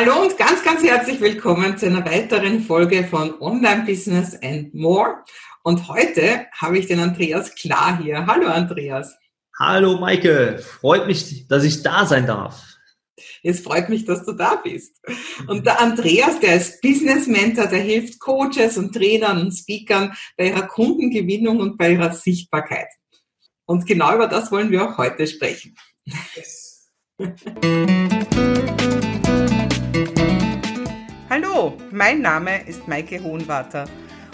Hallo und ganz, ganz herzlich willkommen zu einer weiteren Folge von Online Business and More. Und heute habe ich den Andreas Klar hier. Hallo Andreas. Hallo Maike, freut mich, dass ich da sein darf. Es freut mich, dass du da bist. Und der Andreas, der ist Business Mentor, der hilft Coaches und Trainern und Speakern bei ihrer Kundengewinnung und bei ihrer Sichtbarkeit. Und genau über das wollen wir auch heute sprechen. Yes. Hallo, mein Name ist Maike Hohenwarter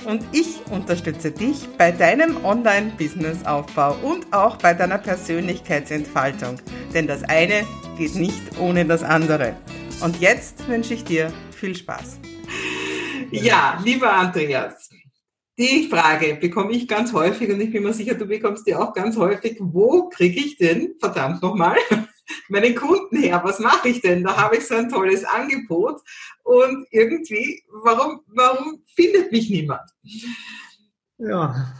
und ich unterstütze dich bei deinem Online-Business-Aufbau und auch bei deiner Persönlichkeitsentfaltung. Denn das eine geht nicht ohne das andere. Und jetzt wünsche ich dir viel Spaß. Ja, lieber Andreas, die Frage bekomme ich ganz häufig und ich bin mir sicher, du bekommst die auch ganz häufig. Wo kriege ich denn, verdammt nochmal, meinen Kunden her? Was mache ich denn? Da habe ich so ein tolles Angebot und irgendwie, warum, warum findet mich niemand? Ja,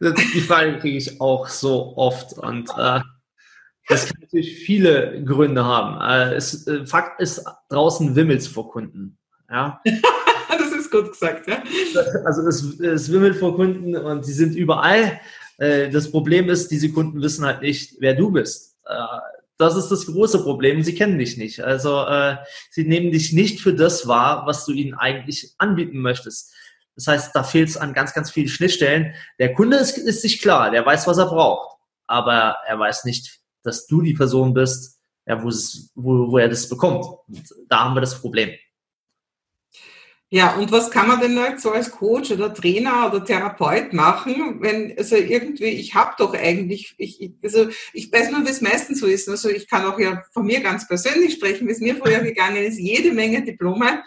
die Frage kriege ich auch so oft und äh, das kann natürlich viele Gründe haben. Äh, es, äh, Fakt ist, draußen wimmelt es vor Kunden. Ja. das ist gut gesagt, ja. Also es, es wimmelt vor Kunden und sie sind überall. Äh, das Problem ist, diese Kunden wissen halt nicht, wer du bist. Das ist das große Problem. Sie kennen dich nicht. Also äh, sie nehmen dich nicht für das wahr, was du ihnen eigentlich anbieten möchtest. Das heißt, da fehlt es an ganz, ganz vielen Schnittstellen. Der Kunde ist, ist sich klar, der weiß, was er braucht, aber er weiß nicht, dass du die Person bist, ja, wo, wo er das bekommt. Und da haben wir das Problem. Ja, und was kann man denn halt so als Coach oder Trainer oder Therapeut machen, wenn, also irgendwie, ich habe doch eigentlich, ich, also ich weiß nur, wie es meistens so ist. Also ich kann auch ja von mir ganz persönlich sprechen, wie es mir vorher gegangen ist, jede Menge Diplome.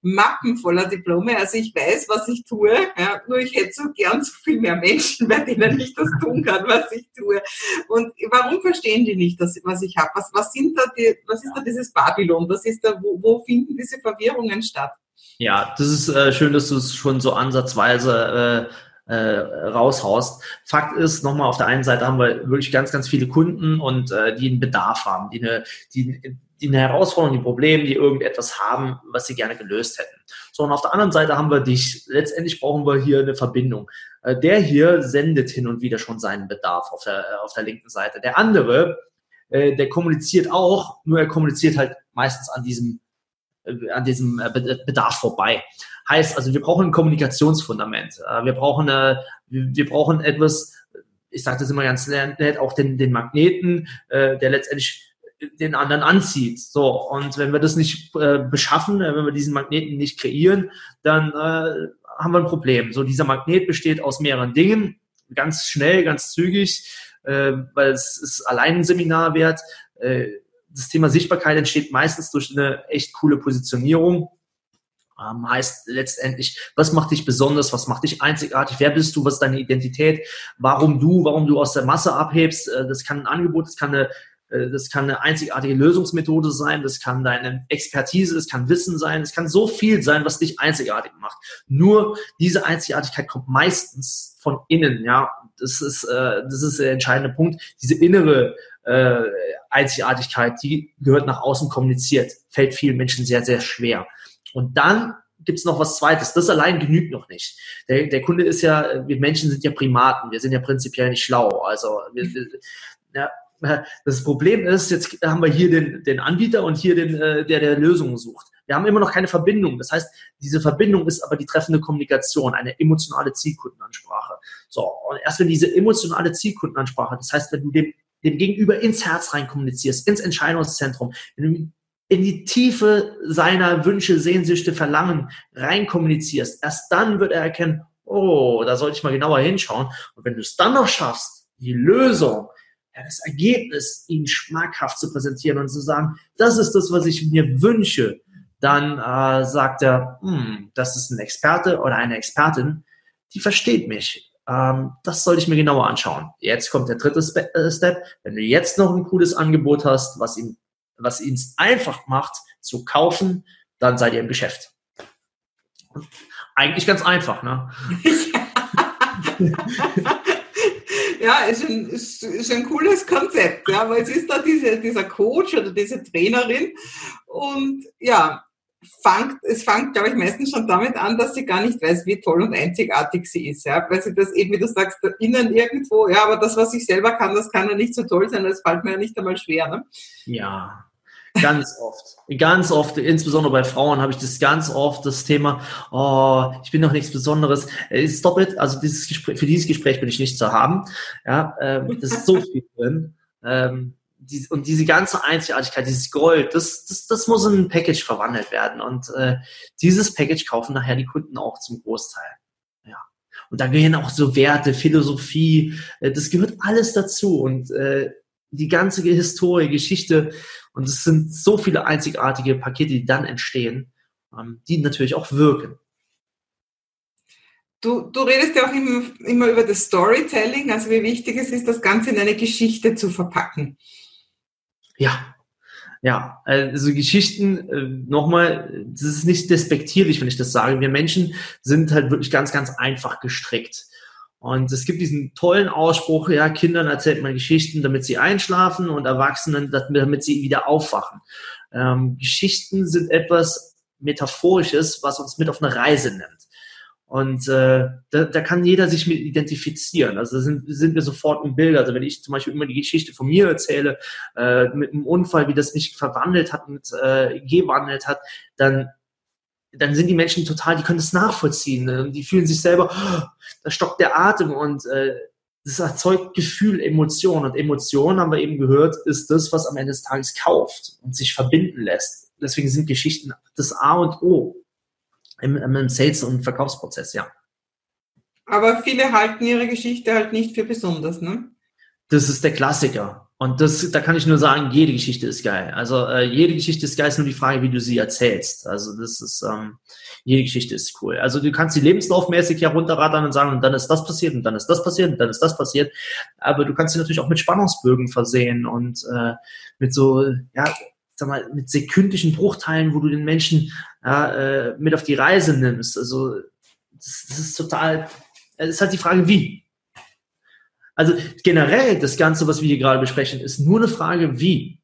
Mappen voller Diplome. Also ich weiß, was ich tue, ja, nur ich hätte so gern so viel mehr Menschen, bei denen ich das tun kann, was ich tue. Und warum verstehen die nicht, das, was ich habe? Was, was, sind da die, was ist da dieses Babylon? Was ist da, wo, wo finden diese Verwirrungen statt? Ja, das ist äh, schön, dass du es schon so ansatzweise äh, äh, raushaust. Fakt ist, nochmal auf der einen Seite haben wir wirklich ganz, ganz viele Kunden und äh, die einen Bedarf haben, die eine, die, die eine Herausforderung, die Probleme, die irgendetwas haben, was sie gerne gelöst hätten. So, und auf der anderen Seite haben wir dich. Letztendlich brauchen wir hier eine Verbindung. Äh, der hier sendet hin und wieder schon seinen Bedarf auf der, auf der linken Seite. Der andere, äh, der kommuniziert auch, nur er kommuniziert halt meistens an diesem an diesem äh, Bedarf vorbei. Heißt also, wir brauchen ein Kommunikationsfundament. Äh, wir brauchen, wir brauchen etwas, ich sage das immer ganz nett, auch den, den Magneten, der letztendlich den anderen anzieht. So, und wenn wir das nicht beschaffen, wenn wir diesen Magneten nicht kreieren, dann haben wir ein Problem. So, dieser Magnet besteht aus mehreren Dingen, ganz schnell, ganz zügig, weil es ist allein ein Seminar wert das Thema Sichtbarkeit entsteht meistens durch eine echt coole Positionierung. Ähm, heißt letztendlich, was macht dich besonders, was macht dich einzigartig, wer bist du, was ist deine Identität, warum du, warum du aus der Masse abhebst. Äh, das kann ein Angebot, das kann eine, äh, das kann eine einzigartige Lösungsmethode sein, das kann deine Expertise, das kann Wissen sein, es kann so viel sein, was dich einzigartig macht. Nur diese Einzigartigkeit kommt meistens von innen, ja. Das ist, äh, das ist der entscheidende Punkt. Diese innere äh, Einzigartigkeit, die gehört nach außen kommuniziert, fällt vielen Menschen sehr, sehr schwer. Und dann gibt's noch was Zweites. Das allein genügt noch nicht. Der, der Kunde ist ja, wir Menschen sind ja Primaten, wir sind ja prinzipiell nicht schlau. Also wir, ja, das Problem ist, jetzt haben wir hier den, den Anbieter und hier den, äh, der der Lösungen sucht. Wir haben immer noch keine Verbindung. Das heißt, diese Verbindung ist aber die treffende Kommunikation, eine emotionale Zielkundenansprache. So, und erst wenn diese emotionale Zielkundenansprache, das heißt, wenn du dem dem Gegenüber ins Herz rein kommunizierst, ins Entscheidungszentrum, in die Tiefe seiner Wünsche, Sehnsüchte, Verlangen rein kommunizierst, erst dann wird er erkennen, oh, da sollte ich mal genauer hinschauen. Und wenn du es dann noch schaffst, die Lösung, ja, das Ergebnis ihnen schmackhaft zu präsentieren und zu sagen, das ist das, was ich mir wünsche, dann äh, sagt er, hm, das ist ein Experte oder eine Expertin, die versteht mich ähm, das sollte ich mir genauer anschauen. Jetzt kommt der dritte äh, Step. Wenn du jetzt noch ein cooles Angebot hast, was ihn, was ihn einfach macht, zu kaufen, dann seid ihr im Geschäft. Eigentlich ganz einfach, ne? ja, ist ein, ist, ist ein cooles Konzept, ja, weil es ist da diese, dieser Coach oder diese Trainerin und ja, fängt, es fängt, glaube ich, meistens schon damit an, dass sie gar nicht weiß, wie toll und einzigartig sie ist, ja, weil sie das eben, wie du sagst, innen irgendwo, ja, aber das, was ich selber kann, das kann ja nicht so toll sein, das fällt mir ja nicht einmal schwer, ne? Ja, Ganz oft. Ganz oft, insbesondere bei Frauen habe ich das ganz oft, das Thema, oh, ich bin doch nichts Besonderes. Äh, stop it. Also dieses Gespräch, für dieses Gespräch bin ich nicht zu haben. Ja, ähm, das ist so viel drin. Ähm, die, und diese ganze Einzigartigkeit, dieses Gold, das, das, das muss in ein Package verwandelt werden. Und äh, dieses Package kaufen nachher die Kunden auch zum Großteil. Ja. Und da gehören auch so Werte, Philosophie, äh, das gehört alles dazu. Und äh, die ganze Historie, Geschichte. Und es sind so viele einzigartige Pakete, die dann entstehen, ähm, die natürlich auch wirken. Du, du redest ja auch immer, immer über das Storytelling, also wie wichtig es ist, das Ganze in eine Geschichte zu verpacken. Ja, ja, also Geschichten, äh, nochmal, das ist nicht despektierlich, wenn ich das sage. Wir Menschen sind halt wirklich ganz, ganz einfach gestrickt. Und es gibt diesen tollen Ausspruch, ja, Kindern erzählt man Geschichten, damit sie einschlafen und Erwachsenen, damit sie wieder aufwachen. Ähm, Geschichten sind etwas Metaphorisches, was uns mit auf eine Reise nimmt. Und äh, da, da kann jeder sich mit identifizieren. Also sind, sind wir sofort im Bild. Also wenn ich zum Beispiel immer die Geschichte von mir erzähle, äh, mit einem Unfall, wie das mich verwandelt hat und äh, gewandelt hat, dann dann sind die Menschen total, die können das nachvollziehen. Ne? Die fühlen sich selber, oh, da stockt der Atem und äh, das erzeugt Gefühl, Emotion. Und Emotion, haben wir eben gehört, ist das, was am Ende des Tages kauft und sich verbinden lässt. Deswegen sind Geschichten das A und O im, im Sales- und Verkaufsprozess, ja. Aber viele halten ihre Geschichte halt nicht für besonders, ne? Das ist der Klassiker. Und das, da kann ich nur sagen, jede Geschichte ist geil. Also äh, jede Geschichte ist geil, ist nur die Frage, wie du sie erzählst. Also das ist, ähm, jede Geschichte ist cool. Also du kannst sie lebenslaufmäßig herunterrattern und sagen, und dann ist das passiert und dann ist das passiert und dann ist das passiert. Aber du kannst sie natürlich auch mit Spannungsbögen versehen und äh, mit so, ja, sag mal, mit sekündlichen Bruchteilen, wo du den Menschen ja, äh, mit auf die Reise nimmst. Also das, das ist total, es ist halt die Frage, wie. Also generell das Ganze, was wir hier gerade besprechen, ist nur eine Frage, wie.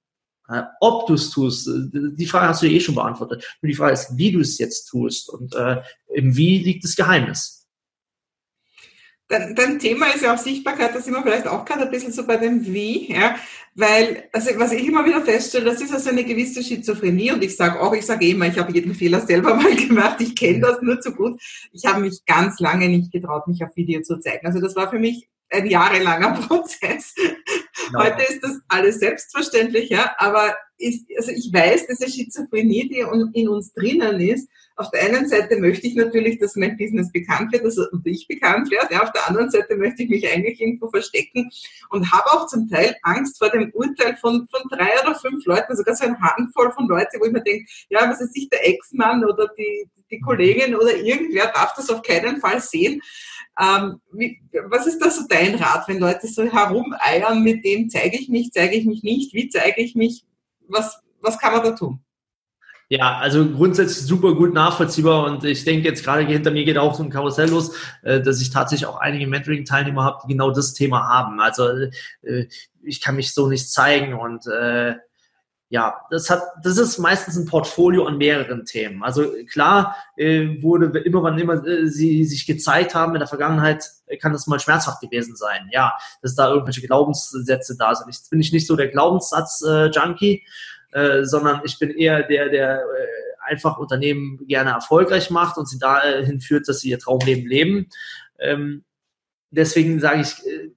Ob du es tust, die Frage hast du eh schon beantwortet. Nur die Frage ist, wie du es jetzt tust. Und äh, im Wie liegt das Geheimnis. Dein, Thema ist ja auch Sichtbarkeit, da sind wir vielleicht auch gerade ein bisschen so bei dem Wie, ja, weil, also was ich immer wieder feststelle, das ist also eine gewisse Schizophrenie und ich sage auch, ich sage eh immer, ich habe jeden Fehler selber mal gemacht, ich kenne das nur zu gut. Ich habe mich ganz lange nicht getraut, mich auf Video zu zeigen. Also das war für mich ein jahrelanger Prozess. Genau. Heute ist das alles selbstverständlich, ja, aber ist, also ich weiß, diese Schizophrenie, die in uns drinnen ist, auf der einen Seite möchte ich natürlich, dass mein Business bekannt wird, dass ich bekannt werde. Ja, auf der anderen Seite möchte ich mich eigentlich irgendwo verstecken und habe auch zum Teil Angst vor dem Urteil von, von drei oder fünf Leuten, sogar so eine Handvoll von Leuten, wo ich mir denke, ja, was ist sich der Ex-Mann oder die, die Kollegin oder irgendwer darf das auf keinen Fall sehen. Ähm, wie, was ist da so dein Rat, wenn Leute so herumeiern mit dem, zeige ich mich, zeige ich mich nicht, wie zeige ich mich, was, was kann man da tun? Ja, also grundsätzlich super gut nachvollziehbar und ich denke jetzt gerade hinter mir geht auch so ein Karussell los, äh, dass ich tatsächlich auch einige Mentoring-Teilnehmer habe, die genau das Thema haben. Also äh, ich kann mich so nicht zeigen und äh, ja, das hat, das ist meistens ein Portfolio an mehreren Themen. Also klar wurde immer, wann immer sie sich gezeigt haben in der Vergangenheit, kann das mal schmerzhaft gewesen sein. Ja, dass da irgendwelche Glaubenssätze da sind. Ich bin ich nicht so der Glaubenssatz-Junkie, sondern ich bin eher der, der äh, einfach Unternehmen gerne erfolgreich macht und sie dahin führt, dass sie ihr Traumleben leben. Ähm, deswegen sage ich, äh,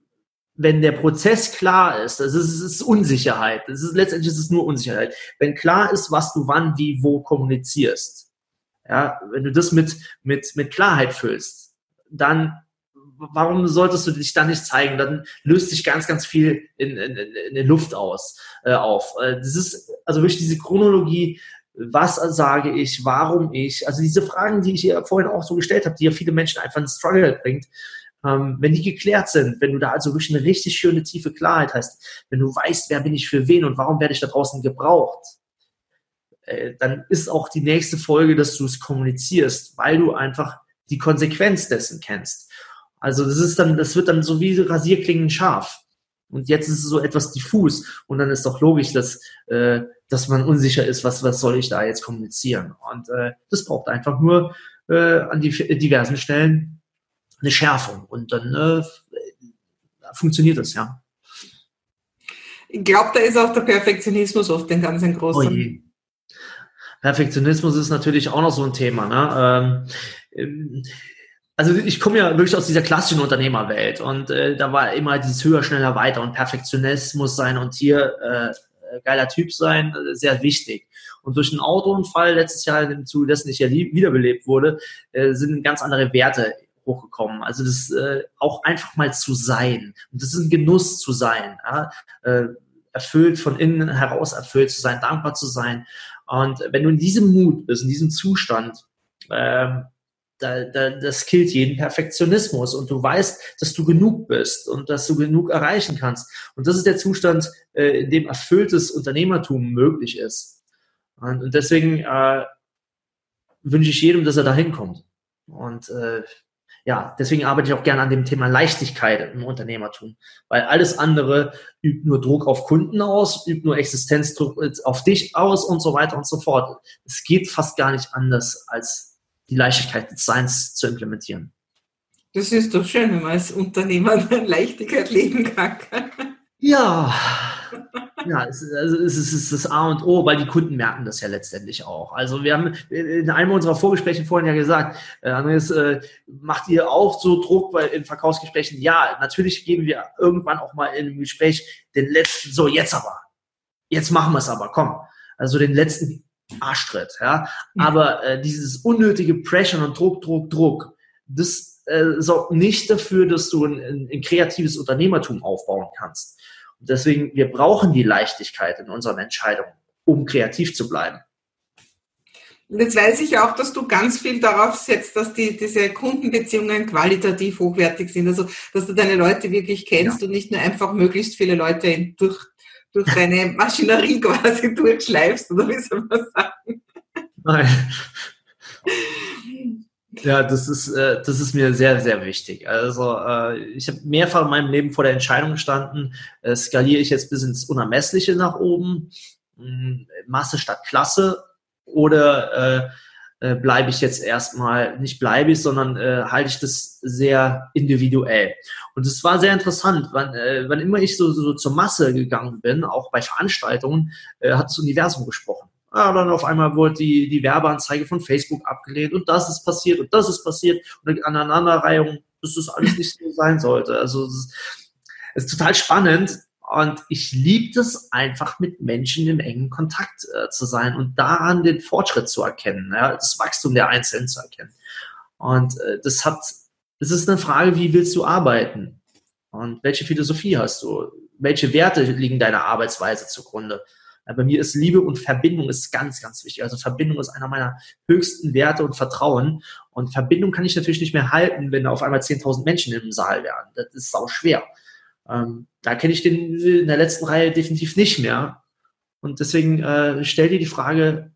wenn der Prozess klar ist, das ist, ist Unsicherheit. Das ist, letztendlich ist es nur Unsicherheit. Wenn klar ist, was du wann, wie, wo kommunizierst, ja, wenn du das mit, mit, mit Klarheit füllst, dann warum solltest du dich dann nicht zeigen? Dann löst sich ganz, ganz viel in, in, in der Luft aus, äh, auf. Äh, das ist also wirklich diese Chronologie, was sage ich, warum ich, also diese Fragen, die ich hier vorhin auch so gestellt habe, die ja viele Menschen einfach in Struggle bringt, ähm, wenn die geklärt sind, wenn du da also wirklich eine richtig schöne tiefe Klarheit hast, wenn du weißt, wer bin ich für wen und warum werde ich da draußen gebraucht, äh, dann ist auch die nächste Folge, dass du es kommunizierst, weil du einfach die Konsequenz dessen kennst. Also das ist dann, das wird dann so wie Rasierklingen scharf. Und jetzt ist es so etwas diffus und dann ist doch logisch, dass, äh, dass man unsicher ist, was, was soll ich da jetzt kommunizieren. Und äh, das braucht einfach nur äh, an die diversen Stellen eine Schärfung und dann äh, funktioniert das, ja. Ich glaube, da ist auch der Perfektionismus oft ein ganz ein großer. Oh Perfektionismus ist natürlich auch noch so ein Thema. Ne? Ähm, also ich komme ja wirklich aus dieser klassischen Unternehmerwelt und äh, da war immer dieses höher, schneller, weiter und Perfektionismus sein und hier äh, geiler Typ sein, äh, sehr wichtig. Und durch einen Autounfall letztes Jahr, im Zuge dessen ich ja wiederbelebt wurde, äh, sind ganz andere Werte hochgekommen. Also das äh, auch einfach mal zu sein. Und das ist ein Genuss zu sein. Ja? Äh, erfüllt, von innen heraus erfüllt zu sein, dankbar zu sein. Und wenn du in diesem Mut bist, in diesem Zustand, äh, da, da, das killt jeden Perfektionismus und du weißt, dass du genug bist und dass du genug erreichen kannst. Und das ist der Zustand, äh, in dem erfülltes Unternehmertum möglich ist. Und, und deswegen äh, wünsche ich jedem, dass er da hinkommt. Und äh, ja, deswegen arbeite ich auch gerne an dem Thema Leichtigkeit im Unternehmertum, weil alles andere übt nur Druck auf Kunden aus, übt nur Existenzdruck auf dich aus und so weiter und so fort. Es geht fast gar nicht anders, als die Leichtigkeit des Seins zu implementieren. Das ist doch schön, wenn man als Unternehmer Leichtigkeit leben kann. Ja, ja, es ist, also es ist das A und O, weil die Kunden merken das ja letztendlich auch. Also wir haben in einem unserer Vorgespräche vorhin ja gesagt, äh, Andreas, äh, macht ihr auch so Druck bei, in Verkaufsgesprächen? Ja, natürlich geben wir irgendwann auch mal in einem Gespräch den letzten, so jetzt aber, jetzt machen wir es aber, komm. Also den letzten Arschtritt, ja. Aber äh, dieses unnötige Pressure und Druck, Druck, Druck, das äh, sorgt nicht dafür, dass du ein, ein, ein kreatives Unternehmertum aufbauen kannst. Und deswegen, wir brauchen die Leichtigkeit in unseren Entscheidungen, um kreativ zu bleiben. Und jetzt weiß ich auch, dass du ganz viel darauf setzt, dass die, diese Kundenbeziehungen qualitativ hochwertig sind. Also, dass du deine Leute wirklich kennst ja. und nicht nur einfach möglichst viele Leute durch, durch deine Maschinerie quasi durchschleifst, oder wie soll man sagen? Nein. Ja, das ist, äh, das ist mir sehr, sehr wichtig. Also äh, ich habe mehrfach in meinem Leben vor der Entscheidung gestanden, äh, skaliere ich jetzt bis ins Unermessliche nach oben, mh, Masse statt Klasse, oder äh, äh, bleibe ich jetzt erstmal, nicht bleibe ich, sondern äh, halte ich das sehr individuell. Und es war sehr interessant, wann, äh, wann immer ich so, so zur Masse gegangen bin, auch bei Veranstaltungen, äh, hat das Universum gesprochen. Ja, dann auf einmal wurde die, die Werbeanzeige von Facebook abgelehnt und das ist passiert und das ist passiert und eine Aneinanderreihung, dass das alles nicht so sein sollte. Also es ist, es ist total spannend und ich liebe es einfach mit Menschen im engen Kontakt äh, zu sein und daran den Fortschritt zu erkennen, ja, das Wachstum der Einzelnen zu erkennen. Und äh, das hat, es ist eine Frage, wie willst du arbeiten? Und welche Philosophie hast du? Welche Werte liegen deiner Arbeitsweise zugrunde? Bei mir ist Liebe und Verbindung ist ganz, ganz wichtig. Also Verbindung ist einer meiner höchsten Werte und Vertrauen. Und Verbindung kann ich natürlich nicht mehr halten, wenn auf einmal 10.000 Menschen im Saal wären. Das ist sau schwer. Ähm, da kenne ich den in der letzten Reihe definitiv nicht mehr. Und deswegen äh, stell dir die Frage,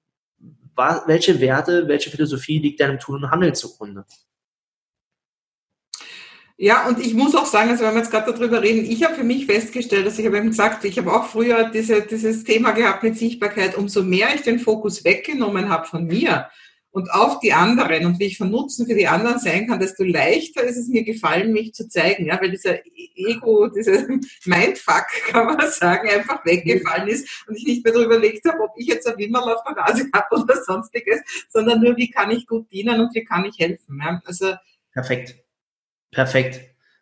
welche Werte, welche Philosophie liegt deinem Tun und Handeln zugrunde? Ja, und ich muss auch sagen, also wenn wir jetzt gerade darüber reden, ich habe für mich festgestellt, dass ich habe eben gesagt, ich habe auch früher diese, dieses Thema gehabt mit Sichtbarkeit, umso mehr ich den Fokus weggenommen habe von mir und auf die anderen und wie ich von Nutzen für die anderen sein kann, desto leichter ist es mir gefallen, mich zu zeigen, ja, weil dieser Ego, dieser Mindfuck, kann man sagen, einfach weggefallen ist und ich nicht mehr darüber überlegt habe, ob ich jetzt ein Wimmerl auf der Nase habe oder sonstiges, sondern nur, wie kann ich gut dienen und wie kann ich helfen. Ja. Also, Perfekt. Perfekt.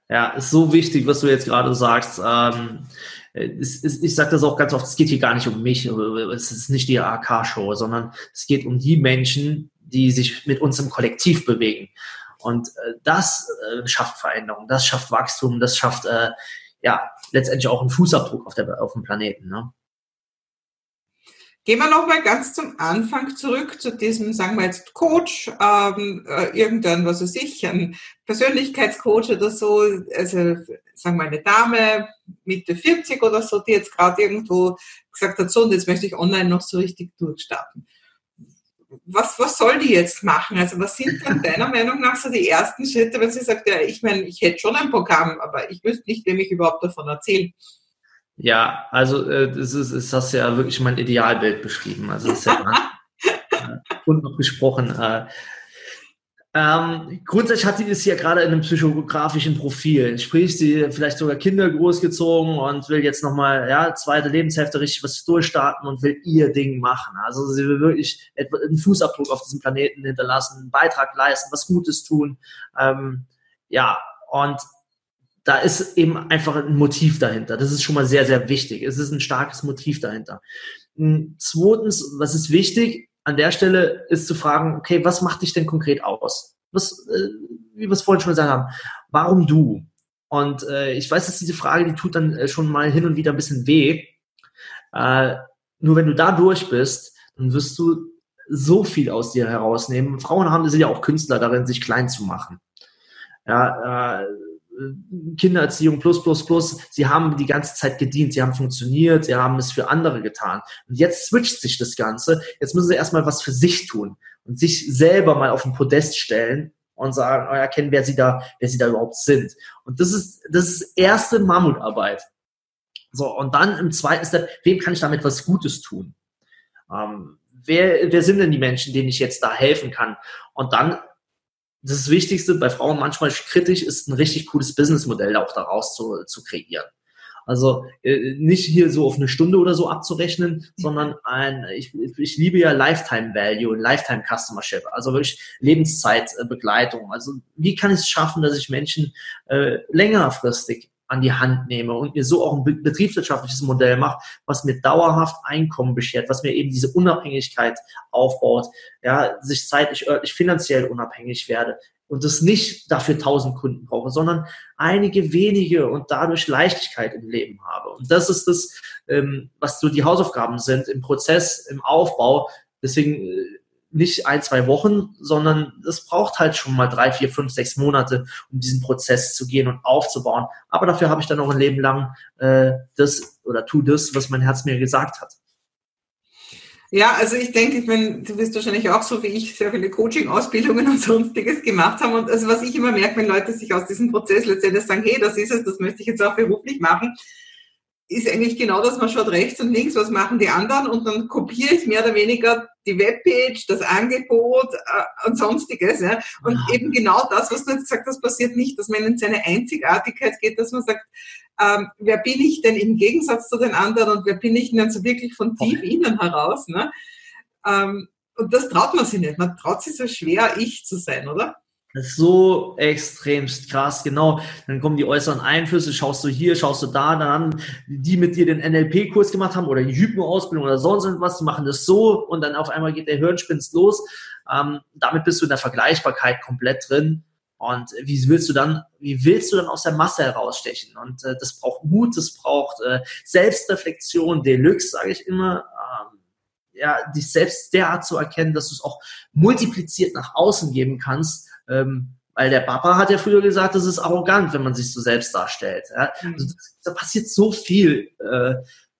Ja, ist so wichtig, was du jetzt gerade sagst. Ähm, es, es, ich sage das auch ganz oft, es geht hier gar nicht um mich, es ist nicht die AK-Show, sondern es geht um die Menschen, die sich mit uns im Kollektiv bewegen. Und äh, das äh, schafft Veränderung, das schafft Wachstum, das schafft äh, ja letztendlich auch einen Fußabdruck auf, der, auf dem Planeten. Ne? Gehen wir nochmal ganz zum Anfang zurück zu diesem, sagen wir jetzt, Coach, ähm, äh, irgendein, was weiß ich, ein Persönlichkeitscoach oder so, also sagen wir eine Dame, Mitte 40 oder so, die jetzt gerade irgendwo gesagt hat, so, und jetzt möchte ich online noch so richtig durchstarten. was, was soll die jetzt machen? Also was sind dann deiner Meinung nach so die ersten Schritte, wenn sie sagt, ja, ich meine, ich hätte schon ein Programm, aber ich wüsste nicht, wem ich überhaupt davon erzähle. Ja, also äh, das ist, ist das ja wirklich mein Idealbild beschrieben. Also das ist ja und noch gesprochen. Äh, ähm, grundsätzlich hat sie es hier gerade in einem psychografischen Profil. Sprich, sie vielleicht sogar Kinder großgezogen und will jetzt nochmal, ja, zweite Lebenshälfte richtig was durchstarten und will ihr Ding machen. Also sie will wirklich einen Fußabdruck auf diesem Planeten hinterlassen, einen Beitrag leisten, was Gutes tun. Ähm, ja, und da ist eben einfach ein Motiv dahinter. Das ist schon mal sehr, sehr wichtig. Es ist ein starkes Motiv dahinter. Hm, zweitens, was ist wichtig? An der Stelle ist zu fragen, okay, was macht dich denn konkret aus? Was, äh, wie wir es vorhin schon gesagt haben, warum du? Und äh, ich weiß, dass diese Frage, die tut dann äh, schon mal hin und wieder ein bisschen weh. Äh, nur wenn du da durch bist, dann wirst du so viel aus dir herausnehmen. Frauen haben, sind ja auch Künstler darin, sich klein zu machen. Ja, äh, Kindererziehung plus, plus, plus. Sie haben die ganze Zeit gedient, sie haben funktioniert, sie haben es für andere getan. Und jetzt switcht sich das Ganze. Jetzt müssen sie erstmal was für sich tun und sich selber mal auf den Podest stellen und sagen, oh, erkennen, wer sie da, wer sie da überhaupt sind. Und das ist, das ist erste Mammutarbeit. So, und dann im zweiten Step, wem kann ich damit was Gutes tun? Ähm, wer, wer sind denn die Menschen, denen ich jetzt da helfen kann? Und dann das Wichtigste bei Frauen manchmal kritisch ist, ein richtig cooles Businessmodell auch daraus zu, zu kreieren. Also äh, nicht hier so auf eine Stunde oder so abzurechnen, sondern ein, ich, ich liebe ja Lifetime Value, Lifetime Customership, also wirklich Lebenszeitbegleitung. Also wie kann ich es schaffen, dass ich Menschen äh, längerfristig an die Hand nehme und mir so auch ein betriebswirtschaftliches Modell macht, was mir dauerhaft Einkommen beschert, was mir eben diese Unabhängigkeit aufbaut, ja, sich zeitlich, örtlich, finanziell unabhängig werde und das nicht dafür tausend Kunden brauche, sondern einige wenige und dadurch Leichtigkeit im Leben habe. Und das ist das, ähm, was so die Hausaufgaben sind im Prozess, im Aufbau. Deswegen äh, nicht ein, zwei Wochen, sondern es braucht halt schon mal drei, vier, fünf, sechs Monate, um diesen Prozess zu gehen und aufzubauen. Aber dafür habe ich dann auch ein Leben lang äh, das oder tu das, was mein Herz mir gesagt hat. Ja, also ich denke, ich meine, du wirst wahrscheinlich auch so wie ich sehr viele Coaching-Ausbildungen und sonstiges gemacht haben. Und also was ich immer merke, wenn Leute sich aus diesem Prozess letztendlich sagen, hey, das ist es, das möchte ich jetzt auch beruflich machen, ist eigentlich genau das, man schaut rechts und links, was machen die anderen und dann kopiere ich mehr oder weniger die Webpage, das Angebot äh, und sonstiges. Ja? Und ja. eben genau das, was du jetzt gesagt hast, passiert nicht, dass man in seine Einzigartigkeit geht, dass man sagt, ähm, wer bin ich denn im Gegensatz zu den anderen und wer bin ich denn so wirklich von tief okay. innen heraus. Ne? Ähm, und das traut man sich nicht. Man traut sich so schwer, ich zu sein, oder? Das ist so extremst krass, genau. Dann kommen die äußeren Einflüsse, schaust du hier, schaust du da, dann die mit dir den NLP-Kurs gemacht haben oder die Hypno-Ausbildung oder sonst was, die machen das so und dann auf einmal geht der Hirnspinst los. Ähm, damit bist du in der Vergleichbarkeit komplett drin. Und wie willst du dann, wie willst du dann aus der Masse herausstechen? Und äh, das braucht Mut, das braucht äh, Selbstreflexion, Deluxe, sage ich immer. Ähm, ja, dich selbst derart zu erkennen, dass du es auch multipliziert nach außen geben kannst, ähm, weil der Papa hat ja früher gesagt, das ist arrogant, wenn man sich so selbst darstellt. Ja? Mhm. Also, da passiert so viel, äh,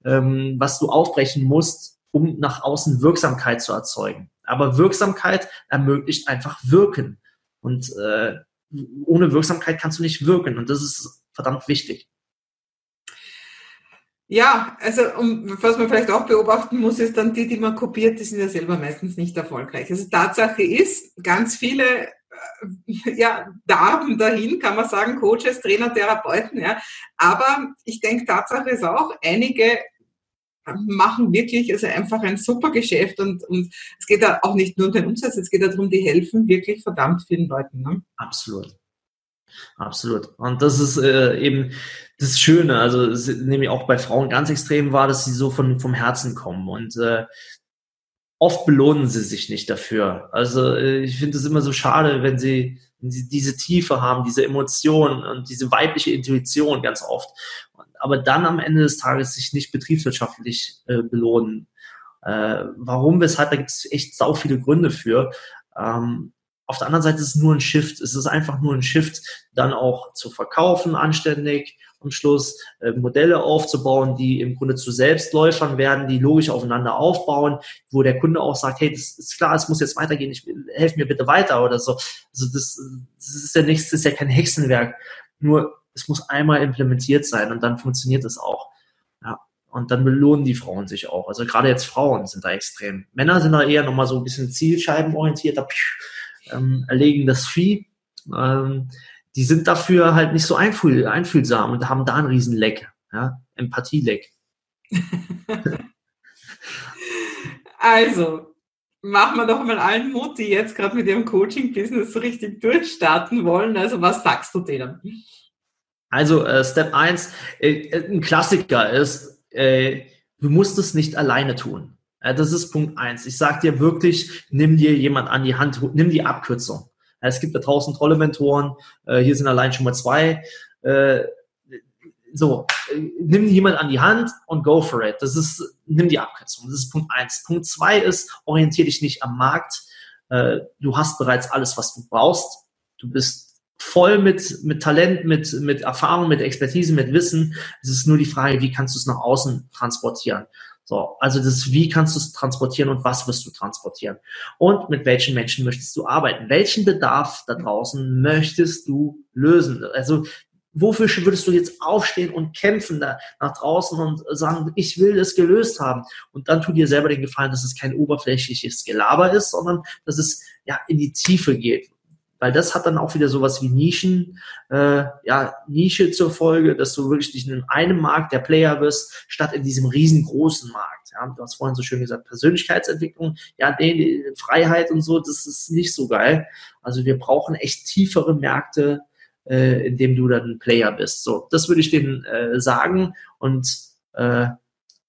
ähm, was du aufbrechen musst, um nach außen Wirksamkeit zu erzeugen. Aber Wirksamkeit ermöglicht einfach Wirken. Und äh, ohne Wirksamkeit kannst du nicht wirken. Und das ist verdammt wichtig. Ja, also um, was man vielleicht auch beobachten muss, ist dann die, die man kopiert, die sind ja selber meistens nicht erfolgreich. Also Tatsache ist, ganz viele ja, darben dahin, kann man sagen, Coaches, Trainer, Therapeuten, ja. Aber ich denke, Tatsache ist auch, einige machen wirklich also einfach ein super Geschäft und, und es geht da auch nicht nur um den Umsatz, es geht darum, die helfen wirklich verdammt vielen Leuten. Ne? Absolut. Absolut. Und das ist äh, eben das Schöne, also das nehme ich auch bei Frauen ganz extrem wahr, dass sie so von, vom Herzen kommen. Und äh, oft belohnen sie sich nicht dafür. Also äh, ich finde es immer so schade, wenn sie, wenn sie diese Tiefe haben, diese Emotionen und diese weibliche Intuition ganz oft. Aber dann am Ende des Tages sich nicht betriebswirtschaftlich äh, belohnen. Äh, warum, weshalb, da gibt es echt sau viele Gründe für. Ähm, auf der anderen Seite ist es nur ein Shift. Es ist einfach nur ein Shift, dann auch zu verkaufen anständig am Schluss, äh, Modelle aufzubauen, die im Grunde zu Selbstläufern werden, die logisch aufeinander aufbauen, wo der Kunde auch sagt, hey, das ist klar, es muss jetzt weitergehen, ich helf mir bitte weiter oder so. Also das, das ist ja nichts, das ist ja kein Hexenwerk. Nur es muss einmal implementiert sein und dann funktioniert es auch. Ja. Und dann belohnen die Frauen sich auch. Also gerade jetzt Frauen sind da extrem. Männer sind da eher nochmal so ein bisschen zielscheibenorientierter, ähm, erlegen das Vieh. Ähm, die sind dafür halt nicht so einfühl einfühlsam und haben da einen riesen Leck, ja, Empathieleck. also, machen wir doch mal allen Mut, die jetzt gerade mit ihrem Coaching-Business so richtig durchstarten wollen. Also, was sagst du denen? Also, äh, Step 1, äh, ein Klassiker ist, äh, du musst es nicht alleine tun. das ist Punkt 1. Ich sage dir wirklich, nimm dir jemand an die Hand, nimm die Abkürzung. Es gibt da draußen tolle Mentoren. Äh, hier sind allein schon mal zwei. Äh, so, äh, nimm jemand an die Hand und go for it. Das ist, nimm die Abkürzung. Das ist Punkt eins. Punkt zwei ist, orientiere dich nicht am Markt. Du hast bereits alles, was du brauchst. Du bist voll mit, mit Talent, mit, mit Erfahrung, mit Expertise, mit Wissen. Es ist nur die Frage, wie kannst du es nach außen transportieren? So, also das, wie kannst du es transportieren und was wirst du transportieren? Und mit welchen Menschen möchtest du arbeiten? Welchen Bedarf da draußen möchtest du lösen? Also wofür würdest du jetzt aufstehen und kämpfen da nach draußen und sagen, ich will es gelöst haben? Und dann tu dir selber den Gefallen, dass es kein oberflächliches Gelaber ist, sondern dass es ja in die Tiefe geht weil das hat dann auch wieder sowas wie Nischen, äh, ja, Nische zur Folge, dass du wirklich nicht in einem Markt der Player bist, statt in diesem riesengroßen Markt. Ja, du hast vorhin so schön gesagt, Persönlichkeitsentwicklung, ja, die, Freiheit und so, das ist nicht so geil. Also wir brauchen echt tiefere Märkte, äh, in dem du dann Player bist. So, das würde ich denen äh, sagen und äh,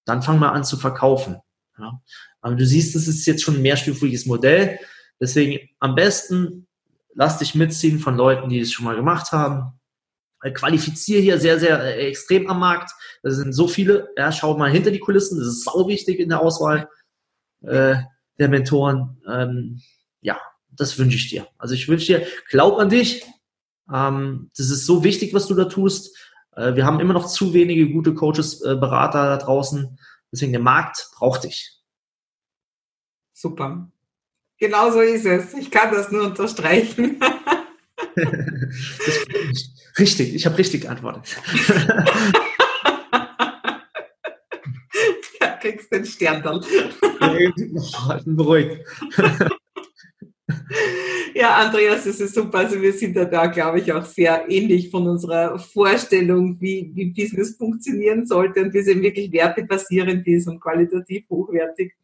dann fang mal an zu verkaufen. Ja. Aber du siehst, das ist jetzt schon ein mehrstufiges Modell. Deswegen am besten lass dich mitziehen von Leuten, die es schon mal gemacht haben. Äh, qualifiziere hier sehr, sehr äh, extrem am Markt. Das sind so viele. Ja, schau mal hinter die Kulissen. Das ist sau wichtig in der Auswahl äh, der Mentoren. Ähm, ja, das wünsche ich dir. Also ich wünsche dir, glaub an dich. Ähm, das ist so wichtig, was du da tust. Äh, wir haben immer noch zu wenige gute Coaches, äh, Berater da draußen. Deswegen der Markt braucht dich. Super. Genau so ist es. Ich kann das nur unterstreichen. richtig, ich habe richtig geantwortet. ja, kriegst den Stern dann. beruhigt. Ja, Andreas, das ist super. Also wir sind ja da, glaube ich, auch sehr ähnlich von unserer Vorstellung, wie, wie Business funktionieren sollte und wie es eben wirklich wertebasierend ist und qualitativ hochwertig.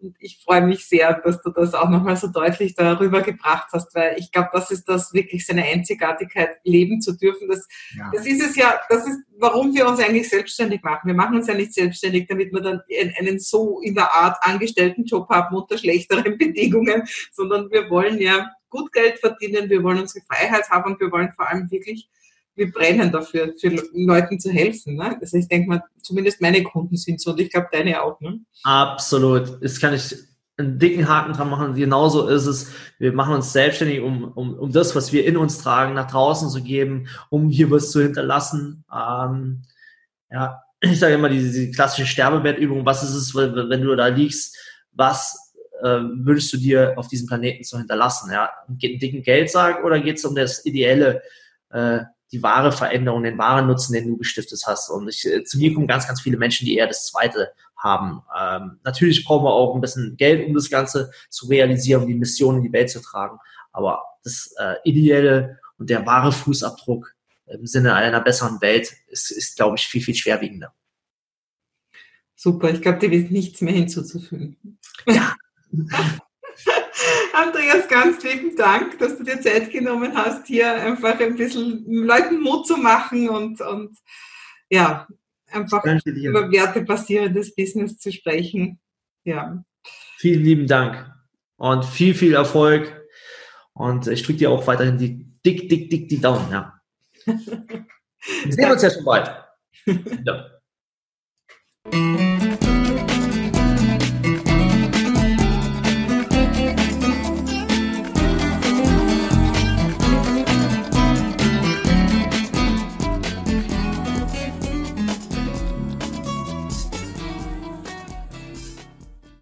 Und ich freue mich sehr, dass du das auch nochmal so deutlich darüber gebracht hast, weil ich glaube, das ist das wirklich seine Einzigartigkeit, leben zu dürfen. Das, ja. das ist es ja, das ist, warum wir uns eigentlich selbstständig machen. Wir machen uns ja nicht selbstständig, damit wir dann einen so in der Art angestellten Job haben unter schlechteren Bedingungen, sondern wir wollen ja gut Geld verdienen, wir wollen unsere Freiheit haben und wir wollen vor allem wirklich wir brennen dafür, für Leuten zu helfen. Ne? Also ich denke mal, zumindest meine Kunden sind so und ich glaube deine auch. Ne? Absolut. Das kann ich einen dicken Haken dran machen. Genauso ist es. Wir machen uns selbstständig, um, um, um das, was wir in uns tragen, nach draußen zu geben, um hier was zu hinterlassen. Ähm, ja, ich sage immer diese, diese klassische Sterbebettübung. Was ist es, wenn du da liegst? Was äh, würdest du dir auf diesem Planeten zu hinterlassen? Ja, einen dicken Geldsack oder geht es um das ideelle äh, die wahre Veränderung, den wahren Nutzen, den du gestiftet hast. Und ich, äh, zu mir kommen ganz, ganz viele Menschen, die eher das Zweite haben. Ähm, natürlich brauchen wir auch ein bisschen Geld, um das Ganze zu realisieren, um die Mission in die Welt zu tragen. Aber das äh, Ideelle und der wahre Fußabdruck im Sinne einer besseren Welt ist, ist glaube ich, viel, viel schwerwiegender. Super, ich glaube, dem ist nichts mehr hinzuzufügen. Ja. Andreas, ganz lieben Dank, dass du dir Zeit genommen hast, hier einfach ein bisschen Leuten Mut zu machen und, und ja, einfach über wertebasierendes Business zu sprechen. Ja. Vielen lieben Dank und viel, viel Erfolg. Und ich drücke dir auch weiterhin die dick, dick, dick die Daumen. Ja. Wir sehen uns ja schon bald. Ja.